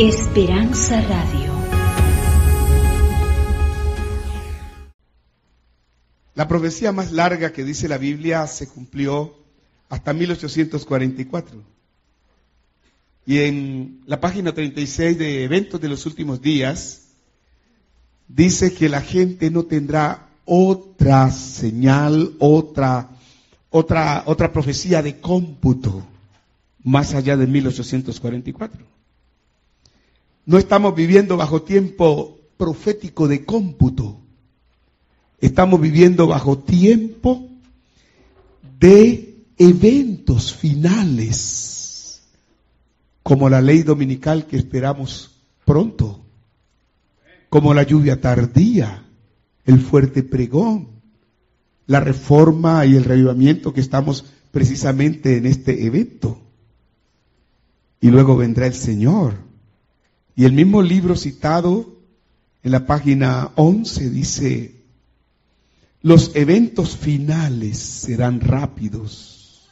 Esperanza Radio. La profecía más larga que dice la Biblia se cumplió hasta 1844. Y en la página 36 de Eventos de los Últimos Días, dice que la gente no tendrá otra señal, otra, otra, otra profecía de cómputo más allá de 1844. No estamos viviendo bajo tiempo profético de cómputo. Estamos viviendo bajo tiempo de eventos finales, como la ley dominical que esperamos pronto, como la lluvia tardía, el fuerte pregón, la reforma y el revivamiento que estamos precisamente en este evento. Y luego vendrá el Señor. Y el mismo libro citado en la página 11 dice, los eventos finales serán rápidos.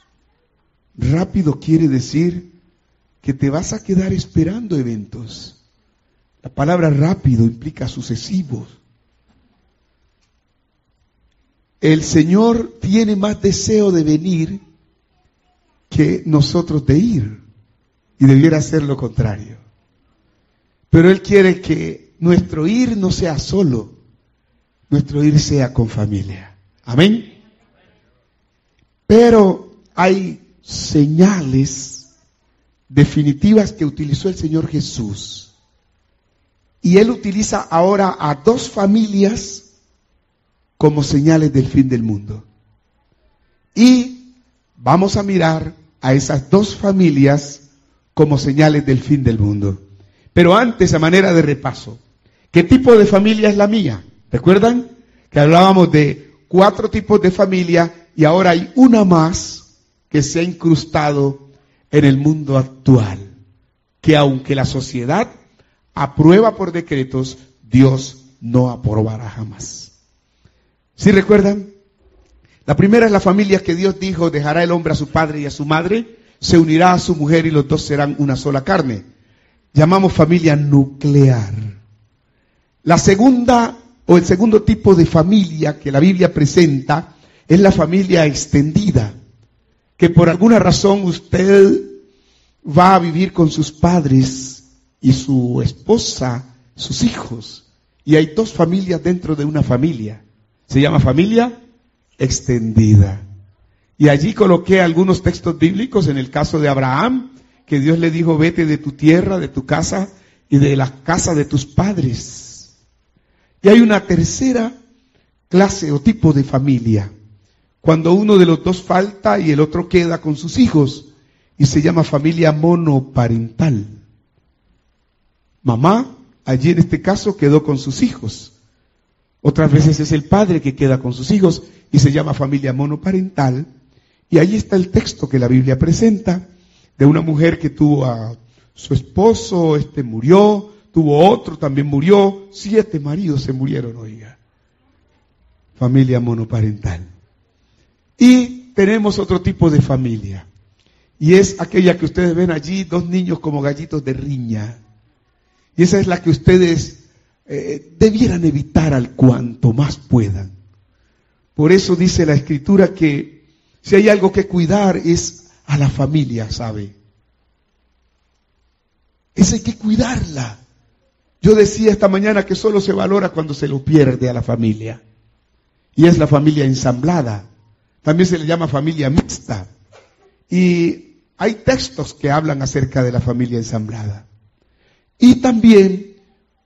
Rápido quiere decir que te vas a quedar esperando eventos. La palabra rápido implica sucesivos. El Señor tiene más deseo de venir que nosotros de ir. Y debiera ser lo contrario. Pero Él quiere que nuestro ir no sea solo, nuestro ir sea con familia. Amén. Pero hay señales definitivas que utilizó el Señor Jesús. Y Él utiliza ahora a dos familias como señales del fin del mundo. Y vamos a mirar a esas dos familias como señales del fin del mundo. Pero antes, a manera de repaso, ¿qué tipo de familia es la mía? ¿Recuerdan? Que hablábamos de cuatro tipos de familia y ahora hay una más que se ha incrustado en el mundo actual. Que aunque la sociedad aprueba por decretos, Dios no aprobará jamás. ¿Sí recuerdan? La primera es la familia que Dios dijo, dejará el hombre a su padre y a su madre, se unirá a su mujer y los dos serán una sola carne. Llamamos familia nuclear. La segunda o el segundo tipo de familia que la Biblia presenta es la familia extendida, que por alguna razón usted va a vivir con sus padres y su esposa, sus hijos, y hay dos familias dentro de una familia. Se llama familia extendida. Y allí coloqué algunos textos bíblicos en el caso de Abraham, que Dios le dijo, vete de tu tierra, de tu casa y de la casa de tus padres y hay una tercera clase o tipo de familia, cuando uno de los dos falta y el otro queda con sus hijos, y se llama familia monoparental. Mamá, allí en este caso, quedó con sus hijos. Otras veces es el padre que queda con sus hijos y se llama familia monoparental. Y ahí está el texto que la Biblia presenta de una mujer que tuvo a su esposo, este murió, tuvo otro, también murió, siete maridos se murieron, oiga. Familia monoparental. Y tenemos otro tipo de familia. Y es aquella que ustedes ven allí, dos niños como gallitos de riña. Y esa es la que ustedes eh, debieran evitar al cuanto más puedan. Por eso dice la escritura que si hay algo que cuidar es a la familia, ¿sabe? Esa hay que cuidarla. Yo decía esta mañana que solo se valora cuando se lo pierde a la familia. Y es la familia ensamblada. También se le llama familia mixta. Y hay textos que hablan acerca de la familia ensamblada. Y también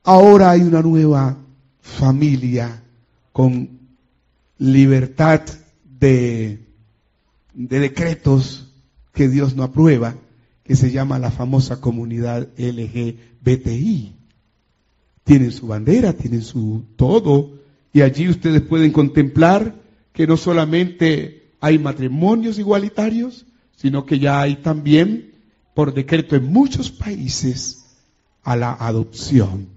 ahora hay una nueva familia con libertad de, de decretos que Dios no aprueba, que se llama la famosa comunidad LGBTI tienen su bandera, tienen su todo, y allí ustedes pueden contemplar que no solamente hay matrimonios igualitarios, sino que ya hay también, por decreto en muchos países, a la adopción.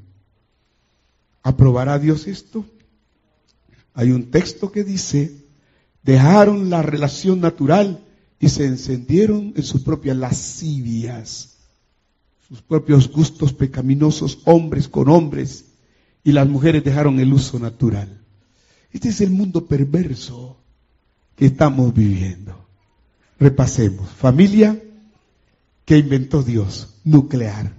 ¿Aprobará Dios esto? Hay un texto que dice, dejaron la relación natural y se encendieron en sus propias lascivias sus propios gustos pecaminosos, hombres con hombres, y las mujeres dejaron el uso natural. Este es el mundo perverso que estamos viviendo. Repasemos. Familia que inventó Dios, nuclear.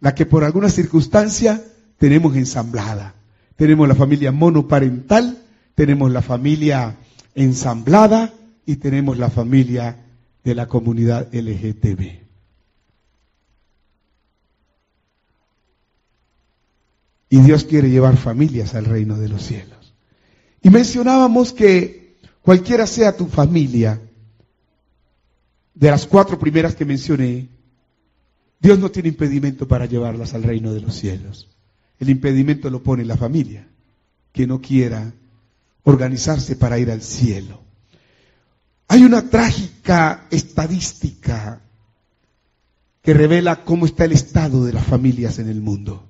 La que por alguna circunstancia tenemos ensamblada. Tenemos la familia monoparental, tenemos la familia ensamblada y tenemos la familia de la comunidad LGTB. Y Dios quiere llevar familias al reino de los cielos. Y mencionábamos que cualquiera sea tu familia, de las cuatro primeras que mencioné, Dios no tiene impedimento para llevarlas al reino de los cielos. El impedimento lo pone la familia, que no quiera organizarse para ir al cielo. Hay una trágica estadística que revela cómo está el estado de las familias en el mundo.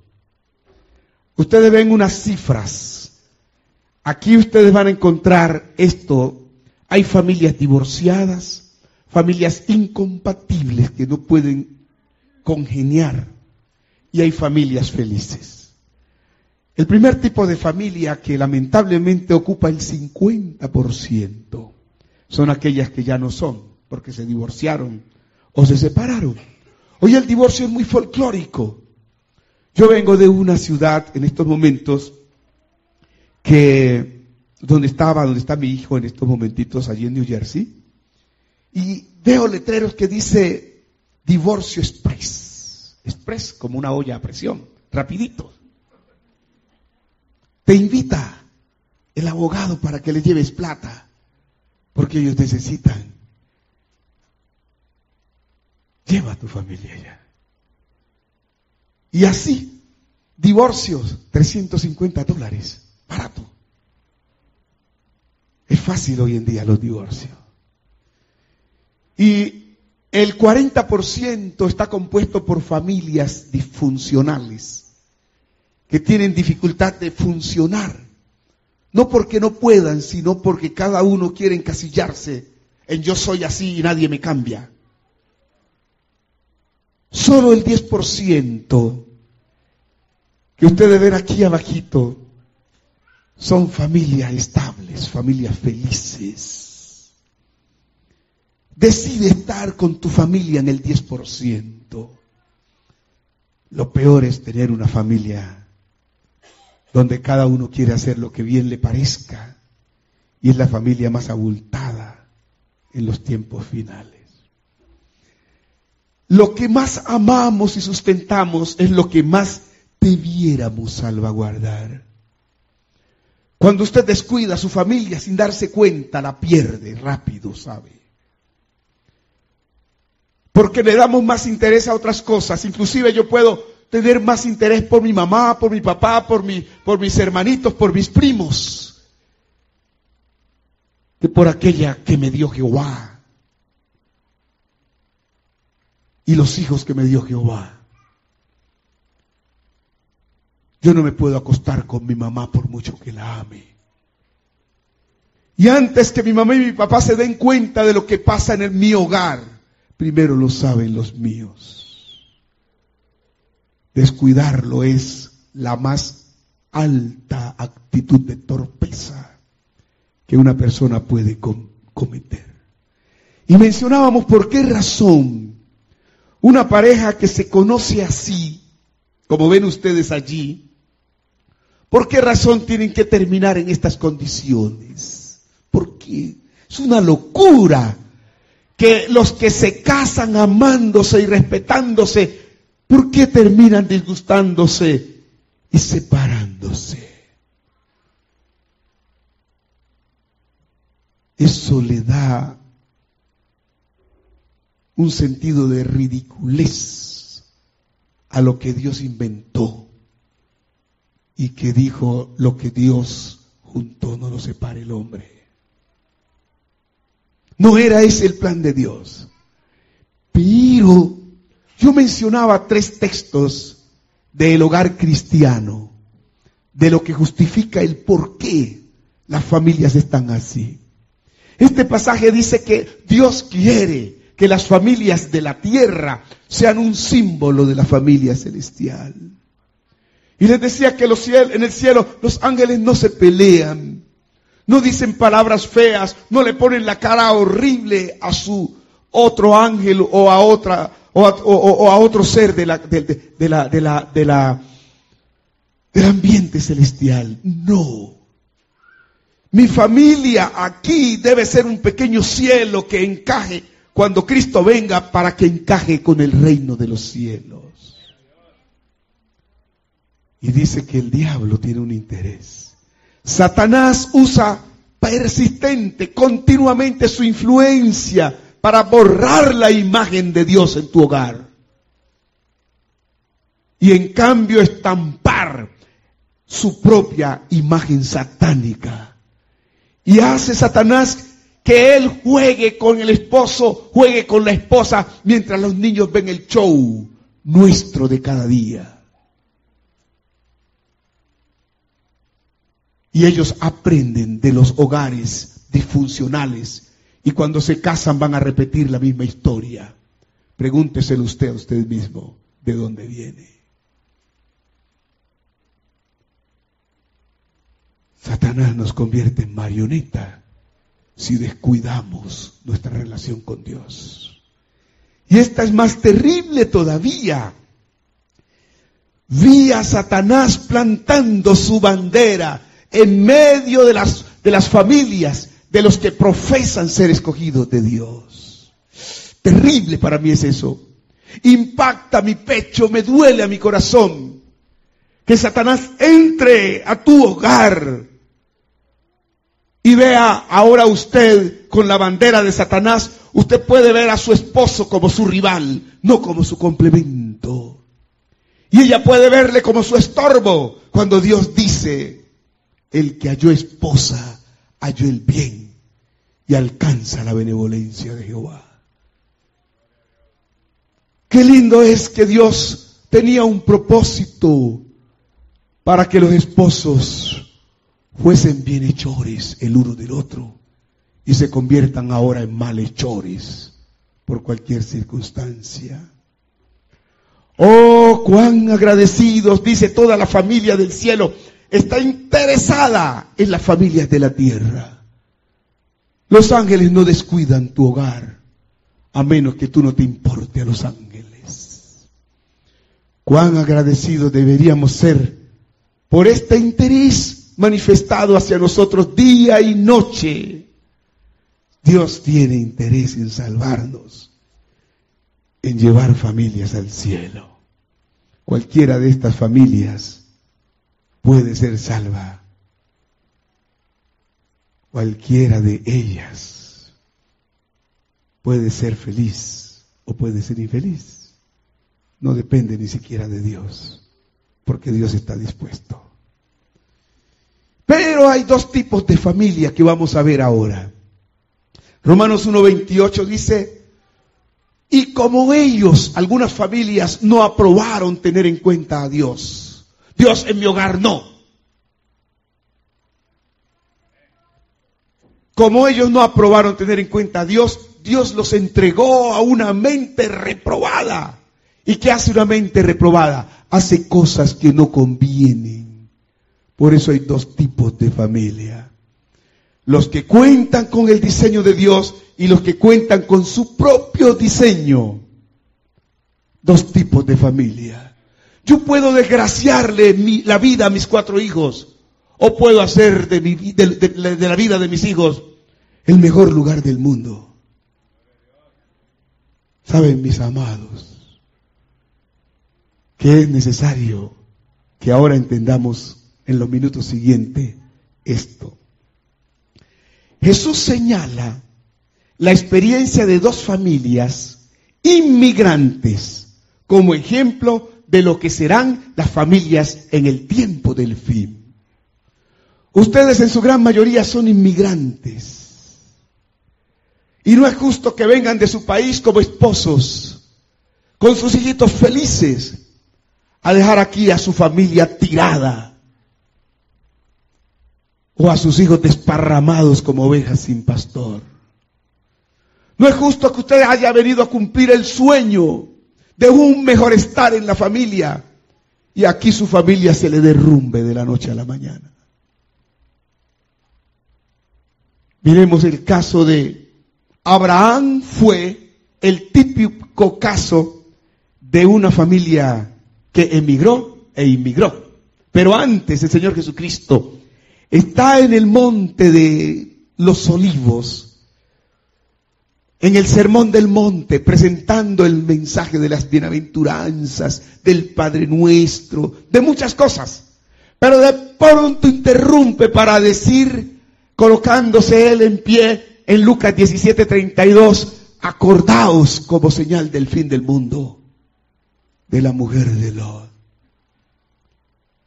Ustedes ven unas cifras. Aquí ustedes van a encontrar esto. Hay familias divorciadas, familias incompatibles que no pueden congeniar y hay familias felices. El primer tipo de familia que lamentablemente ocupa el 50% son aquellas que ya no son, porque se divorciaron o se separaron. Hoy el divorcio es muy folclórico. Yo vengo de una ciudad en estos momentos que donde estaba, donde está mi hijo en estos momentitos allí en New Jersey, y veo letreros que dice divorcio express, express como una olla a presión, rapidito. Te invita el abogado para que le lleves plata, porque ellos necesitan. Lleva a tu familia ya. Y así, divorcios, 350 dólares, barato. Es fácil hoy en día los divorcios. Y el 40% está compuesto por familias disfuncionales, que tienen dificultad de funcionar. No porque no puedan, sino porque cada uno quiere encasillarse en yo soy así y nadie me cambia. Solo el 10% que ustedes ven aquí abajito son familias estables, familias felices. Decide estar con tu familia en el 10%. Lo peor es tener una familia donde cada uno quiere hacer lo que bien le parezca y es la familia más abultada en los tiempos finales. Lo que más amamos y sustentamos es lo que más debiéramos salvaguardar. Cuando usted descuida a su familia sin darse cuenta, la pierde rápido, ¿sabe? Porque le damos más interés a otras cosas. Inclusive yo puedo tener más interés por mi mamá, por mi papá, por, por mis hermanitos, por mis primos, que por aquella que me dio Jehová. Y los hijos que me dio Jehová. Yo no me puedo acostar con mi mamá por mucho que la ame. Y antes que mi mamá y mi papá se den cuenta de lo que pasa en mi hogar, primero lo saben los míos. Descuidarlo es la más alta actitud de torpeza que una persona puede cometer. Y mencionábamos por qué razón una pareja que se conoce así, como ven ustedes allí, ¿Por qué razón tienen que terminar en estas condiciones? Porque es una locura que los que se casan amándose y respetándose, ¿por qué terminan disgustándose y separándose? Eso le da un sentido de ridiculez a lo que Dios inventó y que dijo lo que Dios juntó no lo separe el hombre. No era ese el plan de Dios. Pero yo mencionaba tres textos del hogar cristiano, de lo que justifica el por qué las familias están así. Este pasaje dice que Dios quiere que las familias de la tierra sean un símbolo de la familia celestial. Y les decía que en el cielo los ángeles no se pelean, no dicen palabras feas, no le ponen la cara horrible a su otro ángel o a otra o a, otro ser de la, de, la, de la, de la, del ambiente celestial. No. Mi familia aquí debe ser un pequeño cielo que encaje cuando Cristo venga para que encaje con el reino de los cielos. Y dice que el diablo tiene un interés. Satanás usa persistente, continuamente su influencia para borrar la imagen de Dios en tu hogar. Y en cambio estampar su propia imagen satánica. Y hace Satanás que él juegue con el esposo, juegue con la esposa, mientras los niños ven el show nuestro de cada día. Y ellos aprenden de los hogares disfuncionales y cuando se casan van a repetir la misma historia. Pregúnteselo usted a usted mismo de dónde viene. Satanás nos convierte en marioneta si descuidamos nuestra relación con Dios. Y esta es más terrible todavía. Vi a Satanás plantando su bandera en medio de las, de las familias de los que profesan ser escogidos de Dios. Terrible para mí es eso. Impacta mi pecho, me duele a mi corazón. Que Satanás entre a tu hogar y vea ahora usted con la bandera de Satanás, usted puede ver a su esposo como su rival, no como su complemento. Y ella puede verle como su estorbo cuando Dios dice, el que halló esposa, halló el bien y alcanza la benevolencia de Jehová. Qué lindo es que Dios tenía un propósito para que los esposos fuesen bienhechores el uno del otro y se conviertan ahora en malhechores por cualquier circunstancia. Oh, cuán agradecidos, dice toda la familia del cielo, está interesada en las familias de la tierra. Los ángeles no descuidan tu hogar, a menos que tú no te importe a los ángeles. Cuán agradecidos deberíamos ser por este interés manifestado hacia nosotros día y noche. Dios tiene interés en salvarnos, en llevar familias al cielo. Cualquiera de estas familias puede ser salva. Cualquiera de ellas puede ser feliz o puede ser infeliz. No depende ni siquiera de Dios, porque Dios está dispuesto. Pero hay dos tipos de familia que vamos a ver ahora. Romanos 1.28 dice, y como ellos, algunas familias no aprobaron tener en cuenta a Dios Dios en mi hogar no. Como ellos no aprobaron tener en cuenta a Dios, Dios los entregó a una mente reprobada. ¿Y qué hace una mente reprobada? Hace cosas que no convienen. Por eso hay dos tipos de familia. Los que cuentan con el diseño de Dios y los que cuentan con su propio diseño. Dos tipos de familia. Yo puedo desgraciarle la vida a mis cuatro hijos o puedo hacer de, de la vida de mis hijos el mejor lugar del mundo. Saben, mis amados, que es necesario que ahora entendamos en los minutos siguientes esto. Jesús señala la experiencia de dos familias inmigrantes como ejemplo de lo que serán las familias en el tiempo del fin. Ustedes en su gran mayoría son inmigrantes. Y no es justo que vengan de su país como esposos, con sus hijitos felices, a dejar aquí a su familia tirada, o a sus hijos desparramados como ovejas sin pastor. No es justo que usted haya venido a cumplir el sueño de un mejor estar en la familia y aquí su familia se le derrumbe de la noche a la mañana. Miremos el caso de Abraham fue el típico caso de una familia que emigró e inmigró. Pero antes el Señor Jesucristo está en el monte de los olivos, en el sermón del monte, presentando el mensaje de las bienaventuranzas, del Padre Nuestro, de muchas cosas. Pero de pronto interrumpe para decir, colocándose él en pie en Lucas 17:32, acordaos como señal del fin del mundo de la mujer de Lot,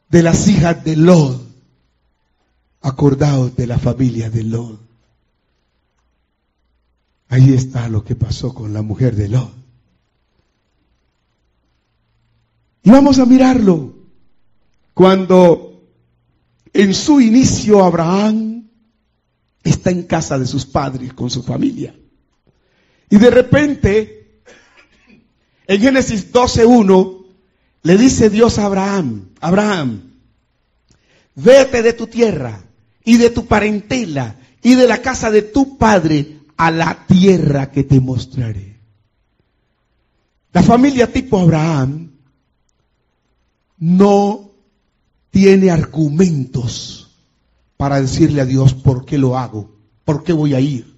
de las hijas de Lot, acordaos de la familia de Lot. Ahí está lo que pasó con la mujer de Lot. Y vamos a mirarlo. Cuando en su inicio Abraham está en casa de sus padres con su familia. Y de repente, en Génesis 12.1, le dice Dios a Abraham, Abraham, vete de tu tierra y de tu parentela y de la casa de tu padre a la tierra que te mostraré. La familia tipo Abraham no tiene argumentos para decirle a Dios por qué lo hago, por qué voy a ir.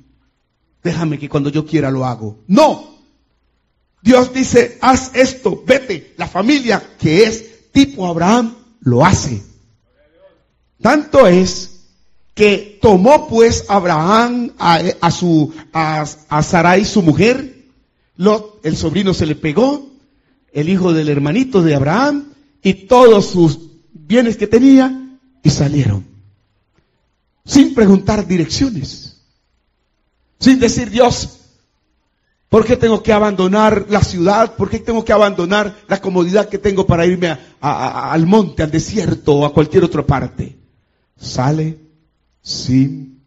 Déjame que cuando yo quiera lo hago. No. Dios dice, haz esto, vete. La familia que es tipo Abraham lo hace. Tanto es que tomó pues Abraham a, su, a, a Sarai su mujer, Lot, el sobrino se le pegó, el hijo del hermanito de Abraham, y todos sus bienes que tenía, y salieron. Sin preguntar direcciones. Sin decir Dios, ¿por qué tengo que abandonar la ciudad? ¿Por qué tengo que abandonar la comodidad que tengo para irme al monte, al desierto o a cualquier otra parte? Sale sin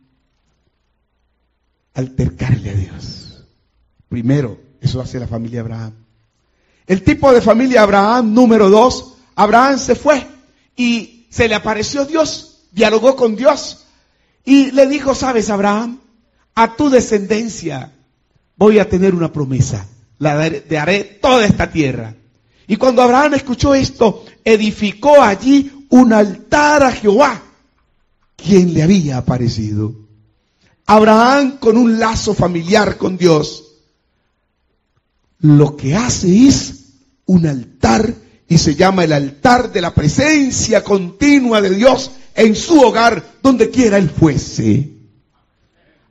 altercarle a Dios. Primero, eso hace la familia Abraham. El tipo de familia Abraham, número dos, Abraham se fue y se le apareció Dios, dialogó con Dios y le dijo, sabes Abraham, a tu descendencia voy a tener una promesa, la de haré toda esta tierra. Y cuando Abraham escuchó esto, edificó allí un altar a Jehová quien le había aparecido. Abraham con un lazo familiar con Dios, lo que hace es un altar y se llama el altar de la presencia continua de Dios en su hogar, donde quiera él fuese.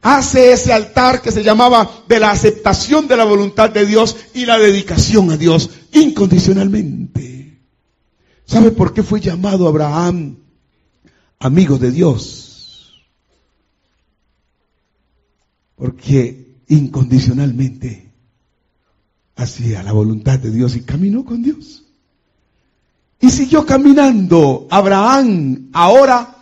Hace ese altar que se llamaba de la aceptación de la voluntad de Dios y la dedicación a Dios incondicionalmente. ¿Sabe por qué fue llamado Abraham amigo de Dios. Porque incondicionalmente hacía la voluntad de Dios y caminó con Dios. Y siguió caminando. Abraham ahora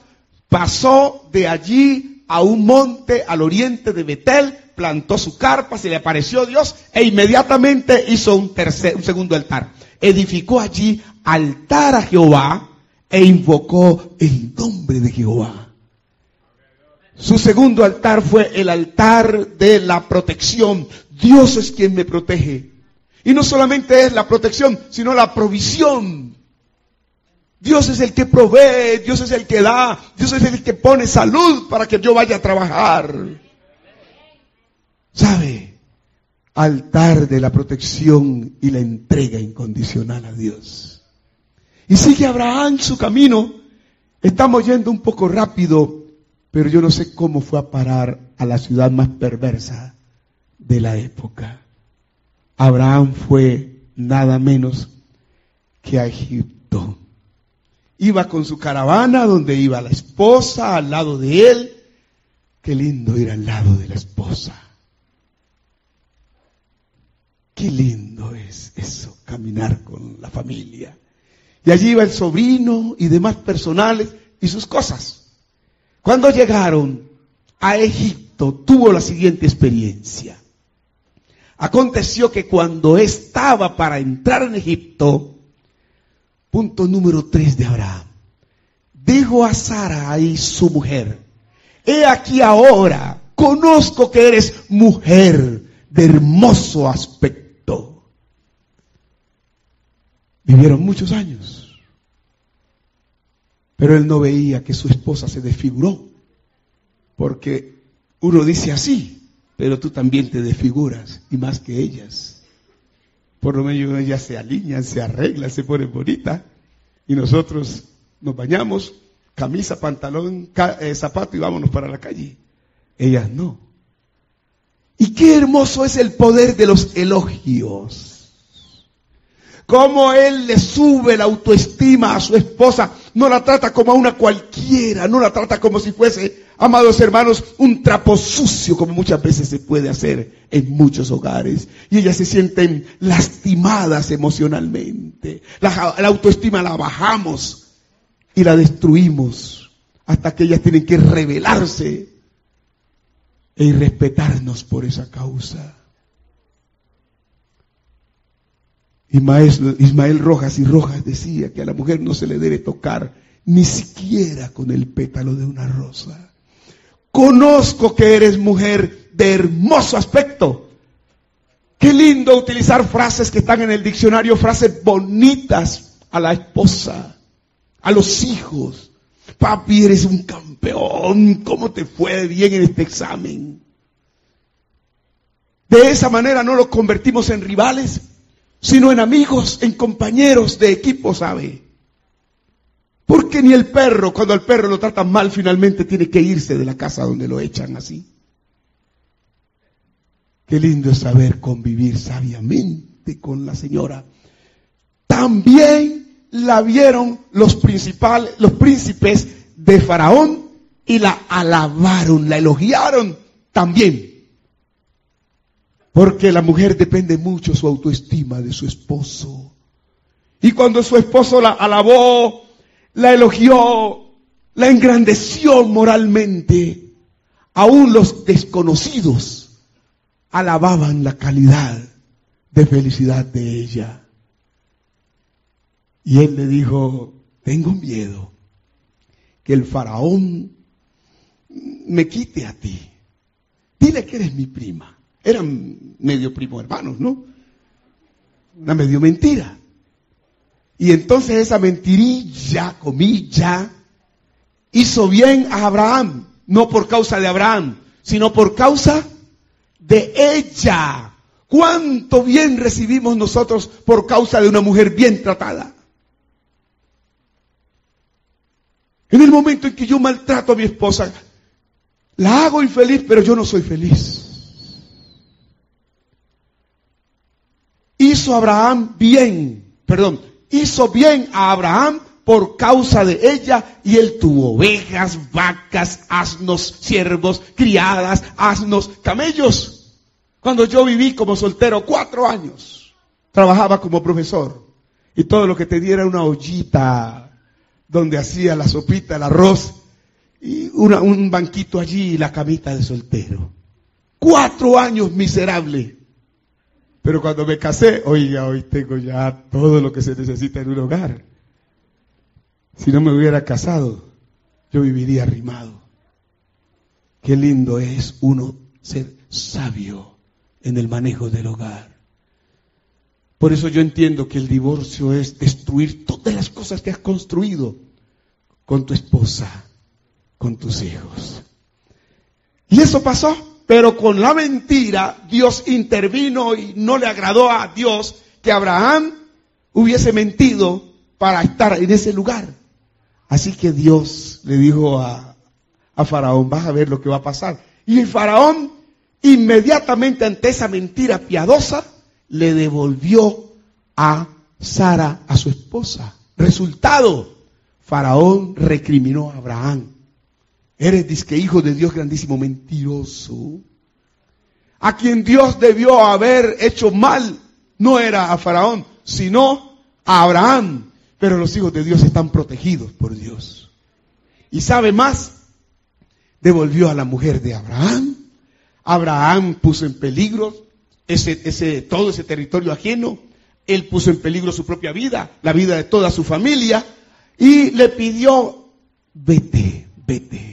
pasó de allí a un monte al oriente de Betel, plantó su carpa, se le apareció Dios e inmediatamente hizo un, tercer, un segundo altar. Edificó allí altar a Jehová e invocó el nombre de Jehová. Su segundo altar fue el altar de la protección. Dios es quien me protege. Y no solamente es la protección, sino la provisión. Dios es el que provee, Dios es el que da, Dios es el que pone salud para que yo vaya a trabajar. ¿Sabe? Altar de la protección y la entrega incondicional a Dios. Y sigue Abraham su camino. Estamos yendo un poco rápido, pero yo no sé cómo fue a parar a la ciudad más perversa de la época. Abraham fue nada menos que a Egipto. Iba con su caravana donde iba la esposa al lado de él. Qué lindo ir al lado de la esposa. Qué lindo es eso, caminar con la familia. Y allí iba el sobrino y demás personales y sus cosas. Cuando llegaron a Egipto, tuvo la siguiente experiencia. Aconteció que cuando estaba para entrar en Egipto, punto número 3 de Abraham, dijo a Sara y su mujer, he aquí ahora, conozco que eres mujer de hermoso aspecto. Vivieron muchos años, pero él no veía que su esposa se desfiguró, porque uno dice así, pero tú también te desfiguras, y más que ellas. Por lo menos ellas se alinean, se arreglan, se ponen bonitas, y nosotros nos bañamos, camisa, pantalón, eh, zapato y vámonos para la calle. Ellas no. Y qué hermoso es el poder de los elogios. Cómo él le sube la autoestima a su esposa. No la trata como a una cualquiera, no la trata como si fuese amados hermanos, un trapo sucio como muchas veces se puede hacer en muchos hogares. Y ellas se sienten lastimadas emocionalmente. La, autoestima la bajamos y la destruimos hasta que ellas tienen que rebelarse e irrespetarnos por esa causa. Ismael, Ismael Rojas y Rojas decía que a la mujer no se le debe tocar ni siquiera con el pétalo de una rosa. Conozco que eres mujer de hermoso aspecto. Qué lindo utilizar frases que están en el diccionario, frases bonitas a la esposa, a los hijos. Papi, eres un campeón. ¿Cómo te fue bien en este examen? De esa manera no los convertimos en rivales, sino en amigos, en compañeros de equipo, ¿sabe? Porque ni el perro, cuando al perro lo tratan mal, finalmente tiene que irse de la casa donde lo echan así. Qué lindo es saber convivir sabiamente con la señora. También la vieron los principales, los príncipes de Faraón y la alabaron, la elogiaron también. Porque la mujer depende mucho su autoestima de su esposo. Y cuando su esposo la alabó, la elogió, la engrandeció moralmente. Aún los desconocidos alababan la calidad de felicidad de ella. Y él le dijo, tengo miedo que el faraón me quite a ti. Dile que eres mi prima. Eran medio primo hermanos, ¿no? Una medio mentira. Y entonces esa mentirilla, comilla, hizo bien a Abraham, no por causa de Abraham, sino por causa de ella. ¿Cuánto bien recibimos nosotros por causa de una mujer bien tratada? En el momento en que yo maltrato a mi esposa, la hago infeliz, pero yo no soy feliz. Hizo Abraham bien, perdón, hizo bien a Abraham por causa de ella y él tuvo ovejas, vacas, asnos, siervos, criadas, asnos, camellos. Cuando yo viví como soltero cuatro años, trabajaba como profesor y todo lo que tenía era una ollita donde hacía la sopita, el arroz y un banquito allí y la camita de soltero. Cuatro años miserable. Pero cuando me casé, oiga, hoy tengo ya todo lo que se necesita en un hogar. Si no me hubiera casado, yo viviría arrimado. Qué lindo es uno ser sabio en el manejo del hogar. Por eso yo entiendo que el divorcio es destruir todas las cosas que has construido con tu esposa, con tus hijos. Y eso pasó. Pero con la mentira Dios intervino y no le agradó a Dios que Abraham hubiese mentido para estar en ese lugar. Así que Dios le dijo a, a Faraón, vas a ver lo que va a pasar. Y el Faraón inmediatamente ante esa mentira piadosa le devolvió a Sara, a su esposa. Resultado, Faraón recriminó a Abraham. Eres disque hijo de Dios grandísimo, mentiroso. A quien Dios debió haber hecho mal no era a Faraón, sino a Abraham. Pero los hijos de Dios están protegidos por Dios. Y sabe más, devolvió a la mujer de Abraham. Abraham puso en peligro ese, ese, todo ese territorio ajeno. Él puso en peligro su propia vida, la vida de toda su familia, y le pidió, vete, vete.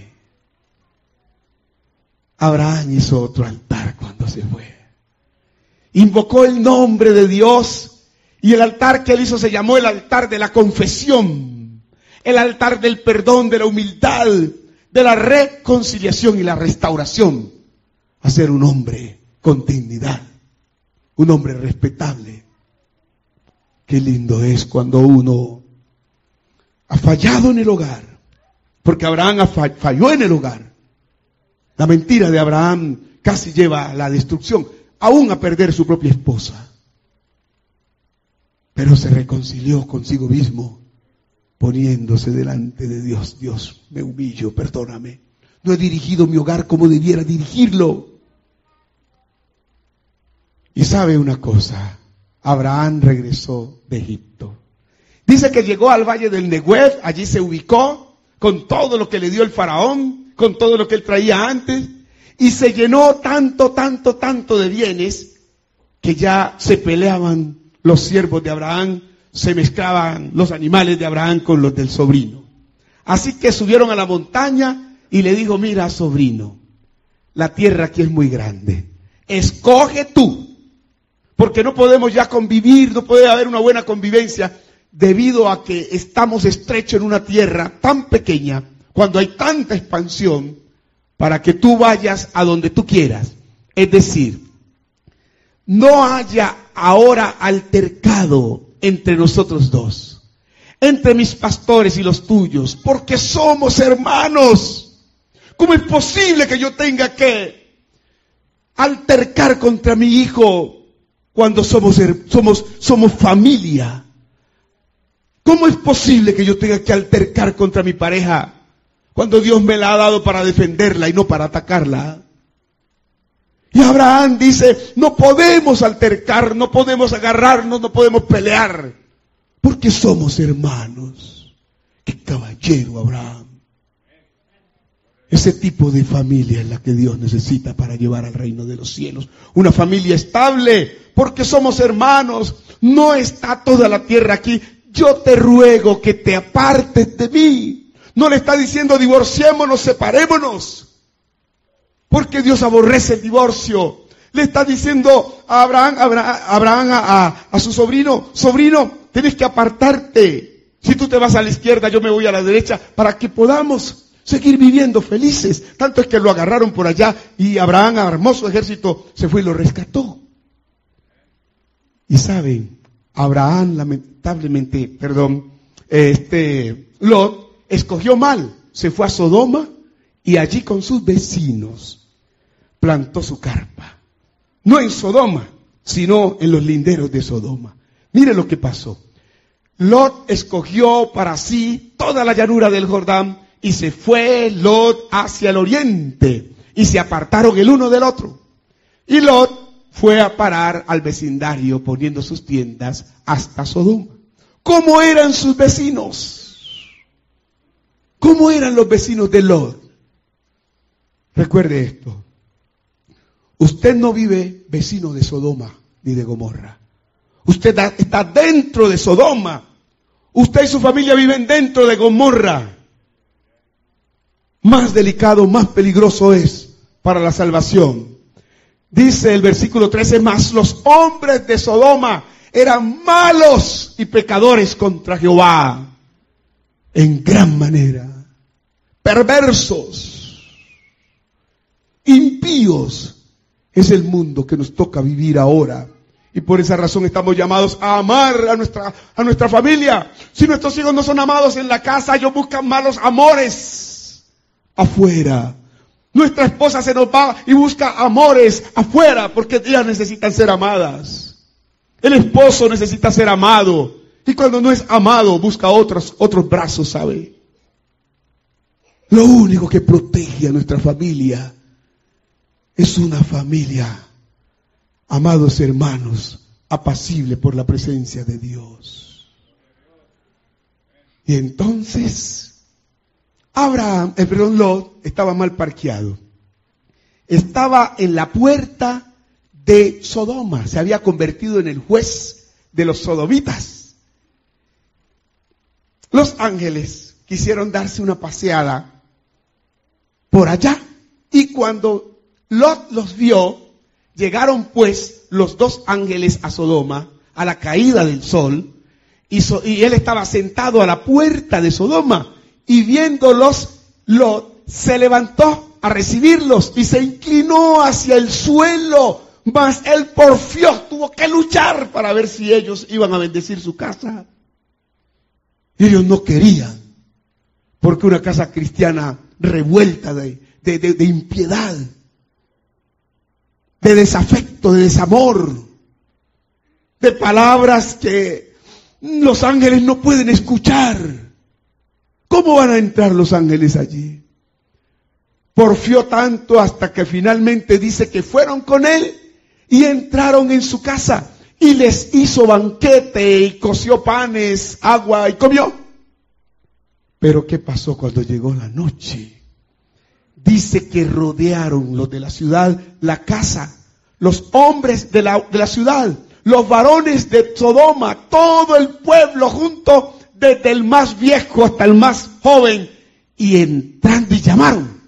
Abraham hizo otro altar cuando se fue. Invocó el nombre de Dios y el altar que él hizo se llamó el altar de la confesión, el altar del perdón, de la humildad, de la reconciliación y la restauración. A ser un hombre con dignidad, un hombre respetable. Qué lindo es cuando uno ha fallado en el hogar, porque Abraham falló en el hogar. La mentira de Abraham casi lleva a la destrucción, aún a perder su propia esposa. Pero se reconcilió consigo mismo, poniéndose delante de Dios. Dios, me humillo, perdóname. No he dirigido mi hogar como debiera dirigirlo. Y sabe una cosa, Abraham regresó de Egipto. Dice que llegó al valle del Negev, allí se ubicó con todo lo que le dio el faraón, con todo lo que él traía antes, y se llenó tanto, tanto, tanto de bienes que ya se peleaban los siervos de Abraham, se mezclaban los animales de Abraham con los del sobrino. Así que subieron a la montaña y le dijo, mira sobrino, la tierra aquí es muy grande, escoge tú, porque no podemos ya convivir, no puede haber una buena convivencia debido a que estamos estrechos en una tierra tan pequeña, cuando hay tanta expansión, para que tú vayas a donde tú quieras. Es decir, no haya ahora altercado entre nosotros dos, entre mis pastores y los tuyos, porque somos hermanos. ¿Cómo es posible que yo tenga que altercar contra mi hijo cuando somos, somos, familia? ¿Cómo es posible que yo tenga que altercar contra mi pareja cuando Dios me la ha dado para defenderla y no para atacarla? Y Abraham dice, no podemos altercar, no podemos agarrarnos, no podemos pelear, porque somos hermanos. Qué caballero Abraham. Ese tipo de familia es la que Dios necesita para llevar al reino de los cielos. Una familia estable, porque somos hermanos. No está toda la tierra aquí yo te ruego que te apartes de mí. No le está diciendo divorciémonos, separémonos. Porque Dios aborrece el divorcio. Le está diciendo a Abraham, Abraham, a, su sobrino, sobrino, tienes que apartarte. Si tú te vas a la izquierda, yo me voy a la derecha para que podamos seguir viviendo felices. Tanto es que lo agarraron por allá y Abraham armó su ejército, se fue y lo rescató. Y saben, Abraham lamentablemente, perdón, este, Lot escogió mal, se fue a Sodoma y allí con sus vecinos plantó su carpa. No en Sodoma, sino en los linderos de Sodoma. Mire lo que pasó. Lot escogió para sí toda la llanura del Jordán y se fue Lot hacia el oriente y se apartaron el uno del otro. Y Lot fue a parar al vecindario poniendo sus tiendas hasta Sodoma. ¿Cómo eran sus vecinos? ¿Cómo eran los vecinos de Lot? Recuerde esto. Usted no vive vecino de Sodoma ni de Gomorra. Usted está dentro de Sodoma. Usted y su familia viven dentro de Gomorra. Más delicado, más peligroso es para la salvación Dice el versículo 13, más los hombres de Sodoma eran malos y pecadores contra Jehová en gran manera, perversos, impíos. Es el mundo que nos toca vivir ahora. Y por esa razón estamos llamados a amar a nuestra, a nuestra familia. Si nuestros hijos no son amados en la casa, ellos buscan malos amores afuera. Nuestra esposa se nos va y busca amores afuera porque ellas necesitan ser amadas. El esposo necesita ser amado. Y cuando no es amado, busca otros, otros brazos, ¿sabe? Lo único que protege a nuestra familia es una familia, amados hermanos, apacible por la presencia de Dios. Y entonces Abraham, el eh, perdón, Lot estaba mal parqueado. Estaba en la puerta de Sodoma. Se había convertido en el juez de los sodomitas. Los ángeles quisieron darse una paseada por allá. Y cuando Lot los vio, llegaron pues los dos ángeles a Sodoma a la caída del sol. Y, él estaba sentado a la puerta de Sodoma. Y viéndolos, Lot se levantó a recibirlos y se inclinó hacia el suelo. Mas él porfió, tuvo que luchar para ver si ellos iban a bendecir su casa. Y ellos no querían, porque una casa cristiana revuelta de, de, impiedad, de desafecto, de desamor, de palabras que los ángeles no pueden escuchar. ¿Cómo van a entrar los ángeles allí? porfió tanto hasta que finalmente dice que fueron con él y entraron en su casa y les hizo banquete y coció panes, agua y comió. Pero ¿qué pasó cuando llegó la noche? Dice que rodearon los de la ciudad la casa, los hombres de la, de la ciudad, los varones de Sodoma, todo el pueblo junto, desde el más viejo hasta el más joven, y entrando y llamaron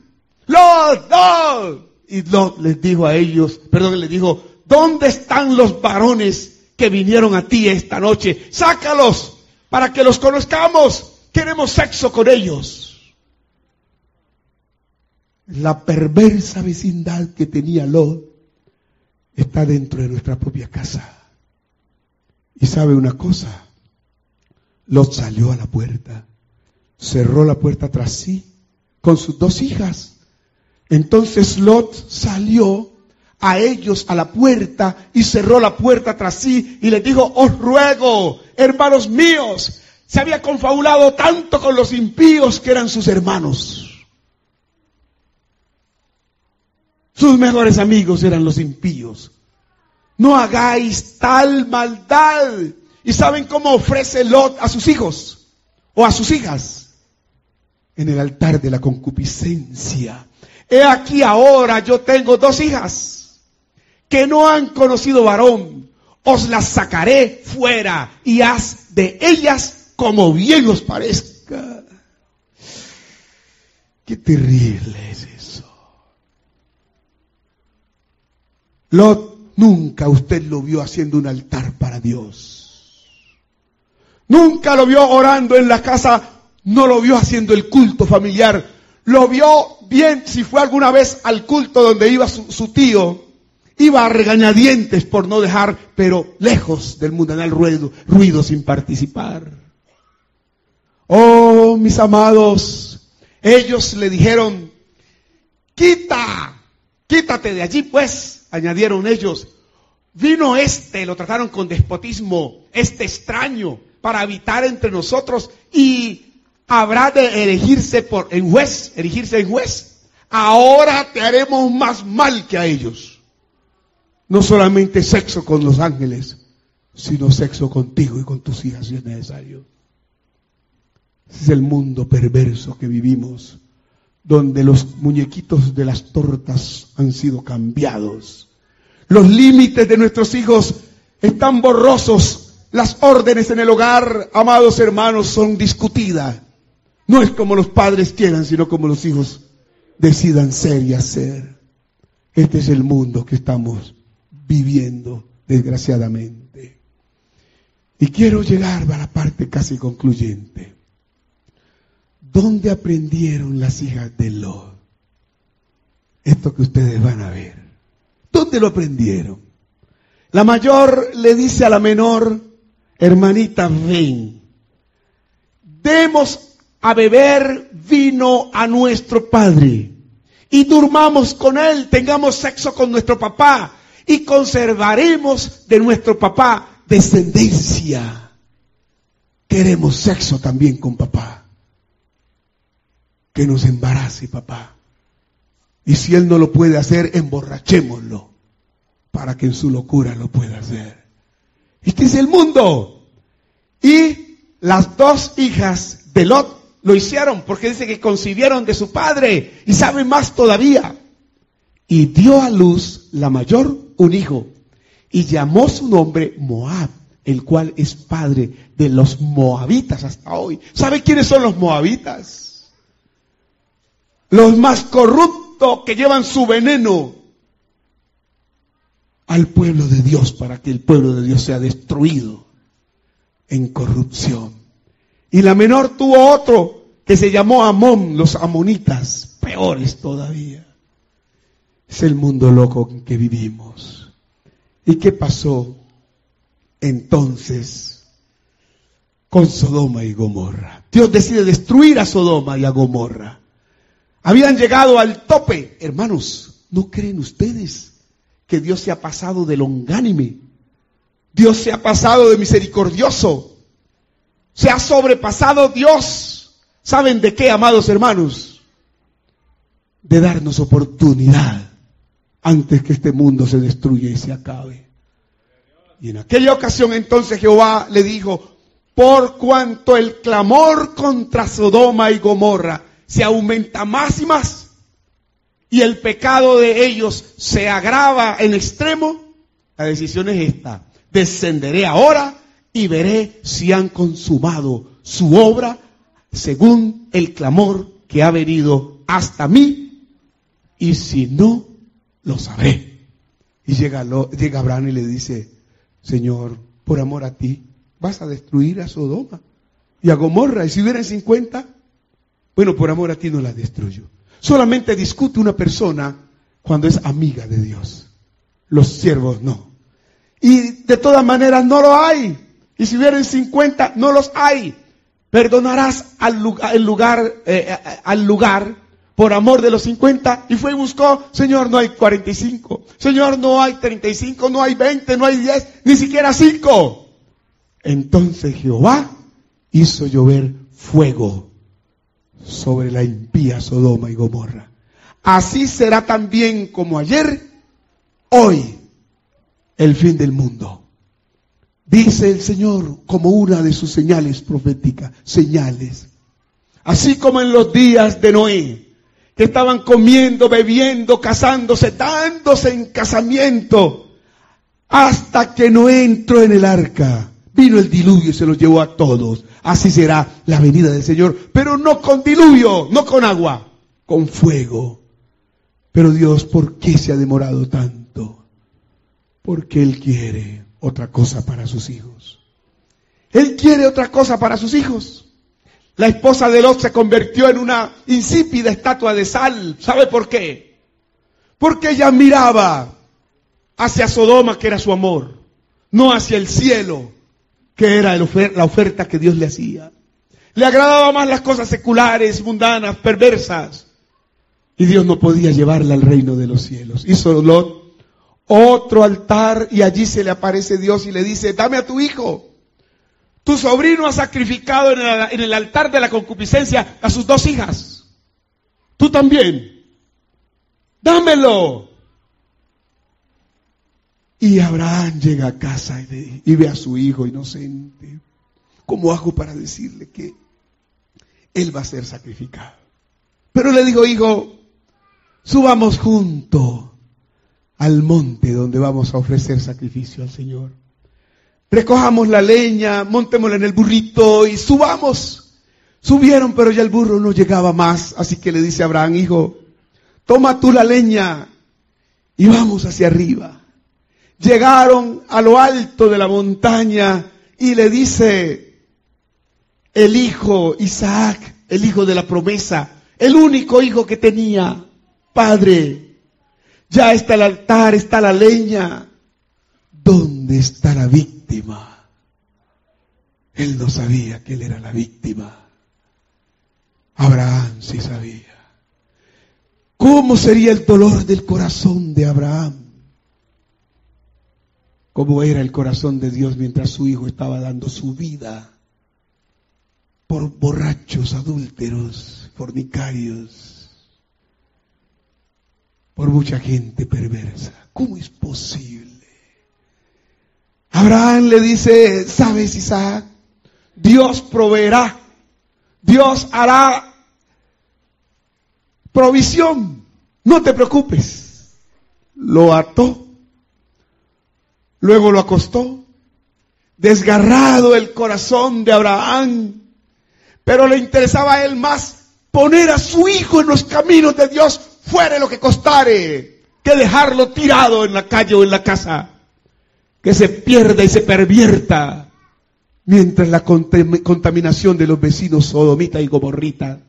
los dos. Y Lot les dijo a ellos, perdón, les dijo, ¿dónde están los varones que vinieron a ti esta noche? Sácalos para que los conozcamos. Queremos sexo con ellos. La perversa vecindad que tenía Lot está dentro de nuestra propia casa. Y sabe una cosa, Lot salió a la puerta, cerró la puerta tras sí con sus dos hijas entonces Lot salió a ellos a la puerta y cerró la puerta tras sí y les dijo, os ruego, hermanos míos, se había confabulado tanto con los impíos que eran sus hermanos. Sus mejores amigos eran los impíos. No hagáis tal maldad. ¿Y saben cómo ofrece Lot a sus hijos o a sus hijas? En el altar de la concupiscencia He aquí ahora yo tengo dos hijas que no han conocido varón. Os las sacaré fuera y haz de ellas como bien os parezca. Qué terrible es eso. Lot, nunca usted lo vio haciendo un altar para Dios. Nunca lo vio orando en la casa, no lo vio haciendo el culto familiar. Lo vio bien si fue alguna vez al culto donde iba su, tío, iba a regañadientes por no dejar, pero lejos del mundanal ruido, ruido sin participar. Oh, mis amados, ellos le dijeron, quita, quítate de allí pues, añadieron ellos. Vino este, lo trataron con despotismo, este extraño, para habitar entre nosotros y habrá de elegirse por, en juez, erigirse en juez. Ahora te haremos más mal que a ellos. No solamente sexo con los ángeles, sino sexo contigo y con tus hijas si es necesario. Ese es el mundo perverso que vivimos, donde los muñequitos de las tortas han sido cambiados. Los límites de nuestros hijos están borrosos. Las órdenes en el hogar, amados hermanos, son discutidas. No es como los padres quieran, sino como los hijos decidan ser y hacer. Este es el mundo que estamos viviendo, desgraciadamente. Y quiero llegar a la parte casi concluyente. ¿Dónde aprendieron las hijas de Lot? Esto que ustedes van a ver. ¿Dónde lo aprendieron? La mayor le dice a la menor, hermanita, ven. Demos a beber vino a nuestro Padre y durmamos con Él, tengamos sexo con nuestro papá y conservaremos de nuestro papá descendencia. Queremos sexo también con papá. Que nos embarace papá. Y si Él no lo puede hacer, emborrachémoslo para que en su locura lo pueda hacer. Este es el mundo. Y las dos hijas de Lot lo hicieron porque dice que concibieron de su padre y sabe más todavía. Y dio a luz la mayor un hijo y llamó su nombre Moab, el cual es padre de los moabitas hasta hoy. ¿Sabe quiénes son los moabitas? Los más corruptos que llevan su veneno al pueblo de Dios para que el pueblo de Dios sea destruido en corrupción. Y la menor tuvo otro que se llamó Amón, los amonitas, peores todavía. Es el mundo loco en que vivimos. ¿Y qué pasó entonces con Sodoma y Gomorra? Dios decide destruir a Sodoma y a Gomorra. Habían llegado al tope. Hermanos, ¿no creen ustedes que Dios se ha pasado de longánime? Dios se ha pasado de misericordioso. Se ha sobrepasado Dios. ¿Saben de qué, amados hermanos? De darnos oportunidad antes que este mundo se destruya y se acabe. Y en aquella ocasión entonces Jehová le dijo, por cuanto el clamor contra Sodoma y Gomorra se aumenta más y más, y el pecado de ellos se agrava en extremo, la decisión es esta. Descenderé ahora y veré si han consumado su obra según el clamor que ha venido hasta mí, y si no, lo sabré. Y llega, llega Abraham y le dice, Señor, por amor a ti, vas a destruir a Sodoma y a Gomorra. Y si hubieran 50, bueno, por amor a ti no la destruyo. Solamente discute una persona cuando es amiga de Dios. Los siervos no. Y de todas maneras no lo hay. Y si hubieran 50, no los hay. Perdonarás al lugar, lugar eh, eh, al lugar por amor de los 50 y fue y buscó, Señor, no hay 45, Señor, no hay 35, no hay 20, no hay 10, ni siquiera 5. Entonces Jehová hizo llover fuego sobre la impía Sodoma y Gomorra. Así será también como ayer, hoy, el fin del mundo. Dice el Señor como una de sus señales proféticas, señales. Así como en los días de Noé, que estaban comiendo, bebiendo, casándose, dándose en casamiento, hasta que no entró en el arca. Vino el diluvio y se los llevó a todos. Así será la venida del Señor, pero no con diluvio, no con agua, con fuego. Pero Dios, ¿por qué se ha demorado tanto? Porque Él quiere otra cosa para sus hijos. Él quiere otra cosa para sus hijos. La esposa de Lot se convirtió en una insípida estatua de sal. ¿Sabe por qué? Porque ella miraba hacia Sodoma, que era su amor, no hacia el cielo, que era la oferta que Dios le hacía. Le agradaban más las cosas seculares, mundanas, perversas. Y Dios no podía llevarla al reino de los cielos. Hizo Lot otro altar y allí se le aparece Dios y le dice, dame a tu hijo. Tu sobrino ha sacrificado en el, altar de la concupiscencia a sus dos hijas. Tú también. Dámelo. Y Abraham llega a casa y, ve a su hijo inocente. ¿Cómo hago para decirle que él va a ser sacrificado? Pero le dijo, hijo, subamos juntos al monte donde vamos a ofrecer sacrificio al Señor recojamos la leña, montémosla en el burrito y subamos. Subieron, pero ya el burro no llegaba más, así que le dice a Abraham, hijo, toma tú la leña y vamos hacia arriba. Llegaron a lo alto de la montaña y le dice el hijo Isaac, el hijo de la promesa, el único hijo que tenía, padre, ya está el altar, está la leña, ¿dónde está la Él no sabía que él era la víctima. Abraham sí sabía. ¿Cómo sería el dolor del corazón de Abraham? ¿Cómo era el corazón de Dios mientras su hijo estaba dando su vida por borrachos, adúlteros, fornicarios, por mucha gente perversa? ¿Cómo es posible? Abraham le dice, ¿sabes Isaac? Dios proveerá. Dios hará provisión. No te preocupes. Lo ató Luego lo acostó, desgarrado el corazón de Abraham, pero le interesaba a él más poner a su hijo en los caminos de Dios, fuere lo que costare, que dejarlo tirado en la calle o en la casa, que se pierda y se pervierta, mientras la contaminación de los vecinos sodomita y gomorrita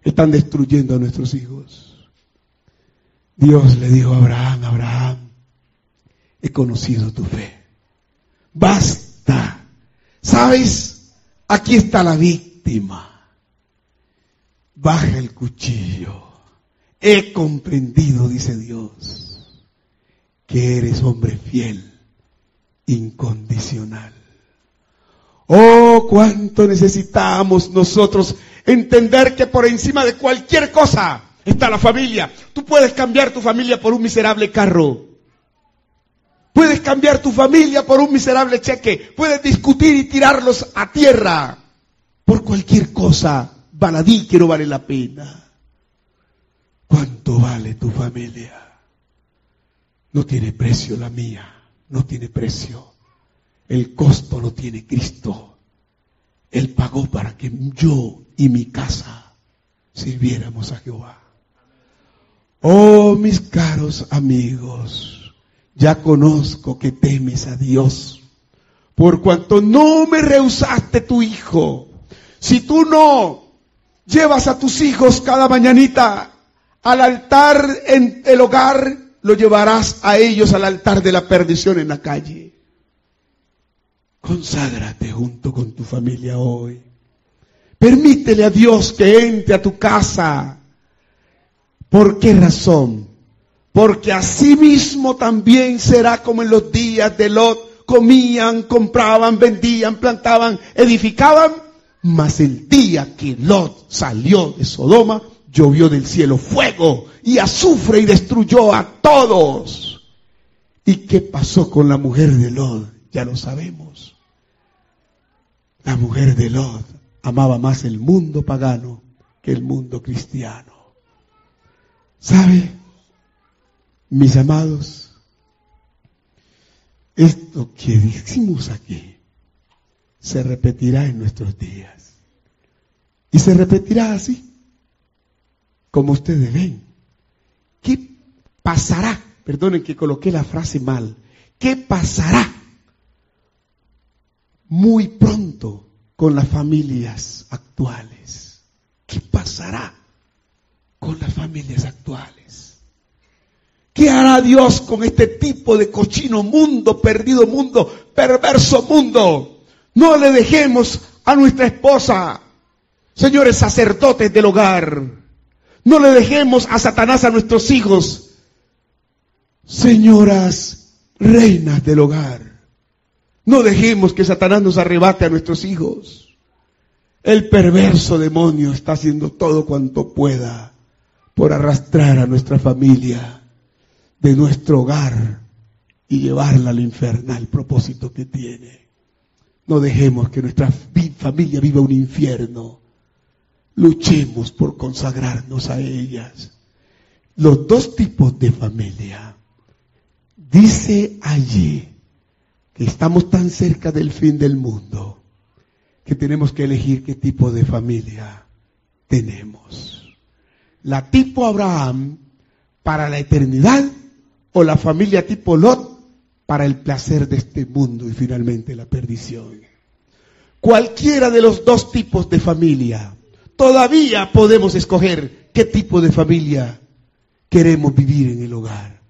están destruyendo a nuestros hijos. Dios le dijo a Abraham, Abraham, he conocido tu fe. Basta. ¿Sabes? Aquí está la víctima. Baja el cuchillo. He comprendido, dice Dios, que eres hombre fiel, incondicional. Oh, cuánto necesitamos nosotros entender que por encima de cualquier cosa está la familia. Tú puedes cambiar tu familia por un miserable carro. Puedes cambiar tu familia por un miserable cheque. Puedes discutir y tirarlos a tierra por cualquier cosa baladí que no vale la pena. ¿Cuánto vale tu familia? No tiene precio la mía, no tiene precio. El costo lo tiene Cristo. Él pagó para que yo y mi casa sirviéramos a Jehová. Oh, mis caros amigos, ya conozco que temes a Dios, por cuanto no me rehusaste tu hijo. Si tú no llevas a tus hijos cada mañanita al altar en el hogar, lo llevarás a ellos al altar de la perdición en la calle. Conságrate junto con tu familia hoy. Permítele a Dios que entre a tu casa. ¿Por qué razón? porque así mismo también será como en los días de Lot, comían, compraban, vendían, plantaban, edificaban, mas el día que Lot salió de Sodoma, llovió del cielo fuego y azufre y destruyó a todos. ¿Y qué pasó con la mujer de Lot? Ya lo sabemos. La mujer de Lot amaba más el mundo pagano que el mundo cristiano. ¿Sabe? Mis amados, esto que decimos aquí se repetirá en nuestros días. Y se repetirá así, como ustedes ven. ¿Qué pasará? Perdonen que coloqué la frase mal. ¿Qué pasará muy pronto con las familias actuales? ¿Qué pasará con las familias actuales? ¿Qué hará Dios con este tipo de cochino mundo, perdido mundo, perverso mundo? No le dejemos a nuestra esposa, señores sacerdotes del hogar. No le dejemos a Satanás a nuestros hijos, señoras reinas del hogar. No dejemos que Satanás nos arrebate a nuestros hijos. El perverso demonio está haciendo todo cuanto pueda por arrastrar a nuestra familia de nuestro hogar y llevarla al infernal propósito que tiene. No dejemos que nuestra familia viva un infierno. Luchemos por consagrarnos a ellas. Los dos tipos de familia. Dice allí que estamos tan cerca del fin del mundo que tenemos que elegir qué tipo de familia tenemos. La tipo Abraham para la eternidad o la familia tipo Lot para el placer de este mundo y finalmente la perdición. Cualquiera de los dos tipos de familia, todavía podemos escoger qué tipo de familia queremos vivir en el hogar.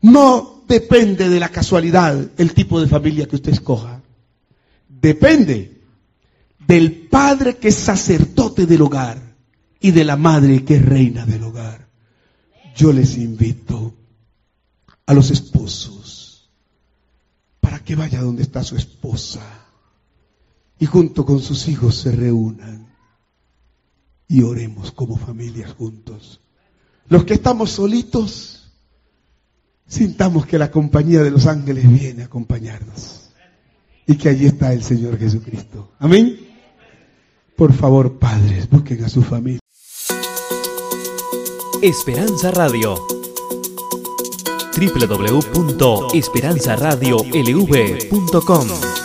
No depende de la casualidad el tipo de familia que usted escoja. Depende del padre que es sacerdote del hogar y de la madre que es reina del hogar. Yo les invito a los esposos para que vaya donde está su esposa y junto con sus hijos se reúnan y oremos como familias juntos. Los que estamos solitos, sintamos que la compañía de los ángeles viene a acompañarnos y que allí está el Señor Jesucristo. Amén. Por favor, padres, busquen a su familia. Esperanza Radio www.esperanzaradiolv.com